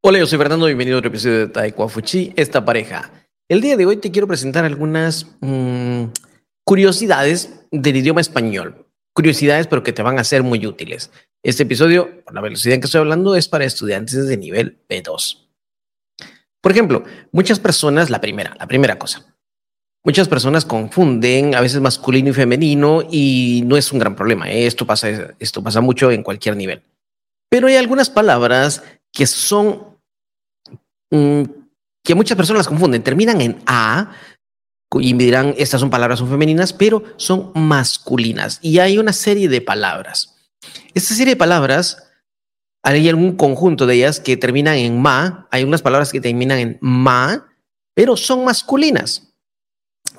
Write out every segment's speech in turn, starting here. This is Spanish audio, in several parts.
Hola, yo soy Fernando, bienvenido a otro episodio de Taekwondo Fuchi, esta pareja. El día de hoy te quiero presentar algunas mmm, curiosidades del idioma español. Curiosidades, pero que te van a ser muy útiles. Este episodio, por la velocidad en que estoy hablando, es para estudiantes de nivel B2. Por ejemplo, muchas personas, la primera, la primera cosa, muchas personas confunden a veces masculino y femenino y no es un gran problema. ¿eh? Esto pasa, esto pasa mucho en cualquier nivel. Pero hay algunas palabras que son Mm, que muchas personas confunden, terminan en A y me dirán, estas son palabras son femeninas, pero son masculinas. Y hay una serie de palabras. Esta serie de palabras, hay algún conjunto de ellas que terminan en ma, hay unas palabras que terminan en ma, pero son masculinas.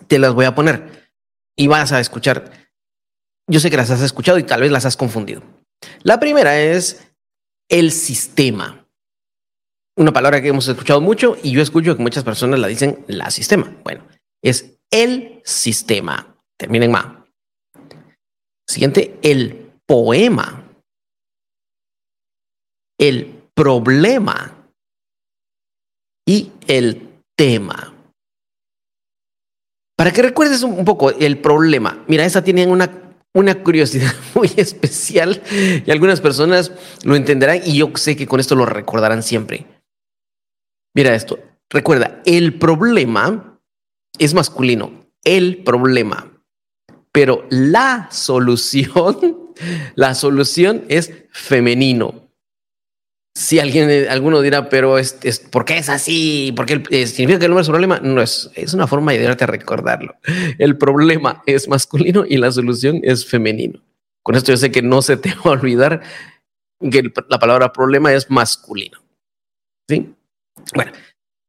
Te las voy a poner y vas a escuchar. Yo sé que las has escuchado y tal vez las has confundido. La primera es el sistema una palabra que hemos escuchado mucho y yo escucho que muchas personas la dicen la sistema. Bueno, es el sistema. Termina en ma. Siguiente, el poema. El problema. Y el tema. Para que recuerdes un poco el problema. Mira, esa tiene una, una curiosidad muy especial y algunas personas lo entenderán y yo sé que con esto lo recordarán siempre. Mira esto. Recuerda, el problema es masculino. El problema. Pero la solución, la solución es femenino. Si alguien, alguno dirá, pero es, es ¿por qué es así? ¿Por qué eh, significa que el número es un problema? No es, es una forma de ayudarte a recordarlo. El problema es masculino y la solución es femenino. Con esto yo sé que no se te va a olvidar que la palabra problema es masculino. ¿Sí? Bueno,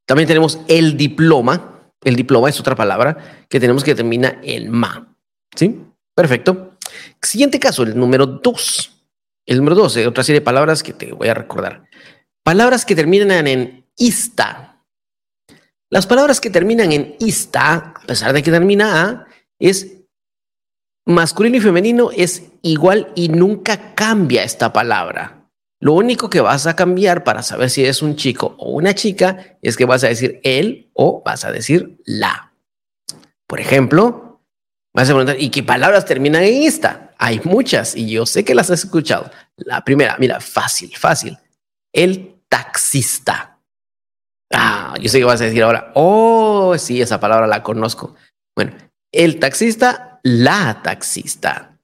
también tenemos el diploma. El diploma es otra palabra que tenemos que termina en ma. ¿Sí? Perfecto. Siguiente caso, el número dos. El número dos, eh, otra serie de palabras que te voy a recordar. Palabras que terminan en ista. Las palabras que terminan en ista, a pesar de que termina a, es masculino y femenino, es igual y nunca cambia esta palabra. Lo único que vas a cambiar para saber si es un chico o una chica es que vas a decir él o vas a decir la. Por ejemplo, vas a preguntar, ¿y qué palabras terminan en esta? Hay muchas y yo sé que las has escuchado. La primera, mira, fácil, fácil. El taxista. Ah, yo sé que vas a decir ahora, oh, sí, esa palabra la conozco. Bueno, el taxista, la taxista.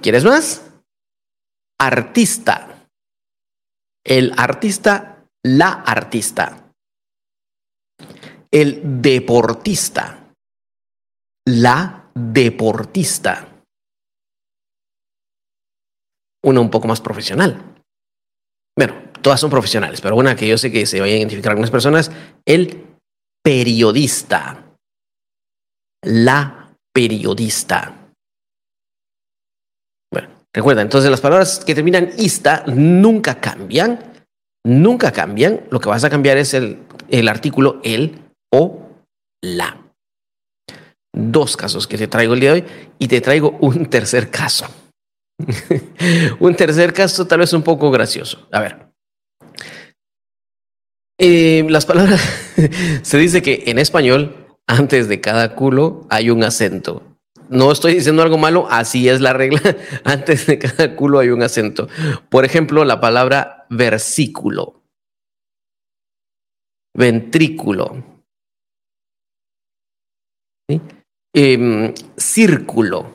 ¿Quieres más? artista. El artista, la artista. El deportista. La deportista. Una un poco más profesional. Bueno, todas son profesionales, pero una que yo sé que se va a identificar algunas personas, el periodista. La periodista. Recuerda, entonces las palabras que terminan ista nunca cambian, nunca cambian. Lo que vas a cambiar es el, el artículo el o la. Dos casos que te traigo el día de hoy y te traigo un tercer caso. un tercer caso tal vez un poco gracioso. A ver. Eh, las palabras, se dice que en español, antes de cada culo hay un acento no estoy diciendo algo malo, así es la regla. Antes de cada culo hay un acento. Por ejemplo, la palabra versículo, ventrículo, em, círculo.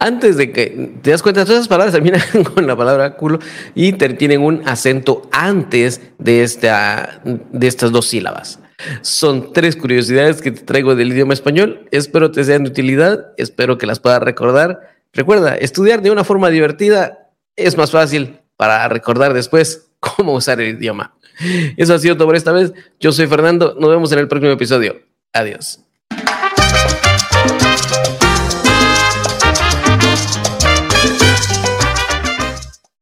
Antes de que te das cuenta, todas esas palabras terminan con la palabra culo y tienen un acento antes de, esta, de estas dos sílabas. Son tres curiosidades que te traigo del idioma español. Espero te sean de utilidad, espero que las puedas recordar. Recuerda, estudiar de una forma divertida es más fácil para recordar después cómo usar el idioma. Eso ha sido todo por esta vez. Yo soy Fernando, nos vemos en el próximo episodio. Adiós.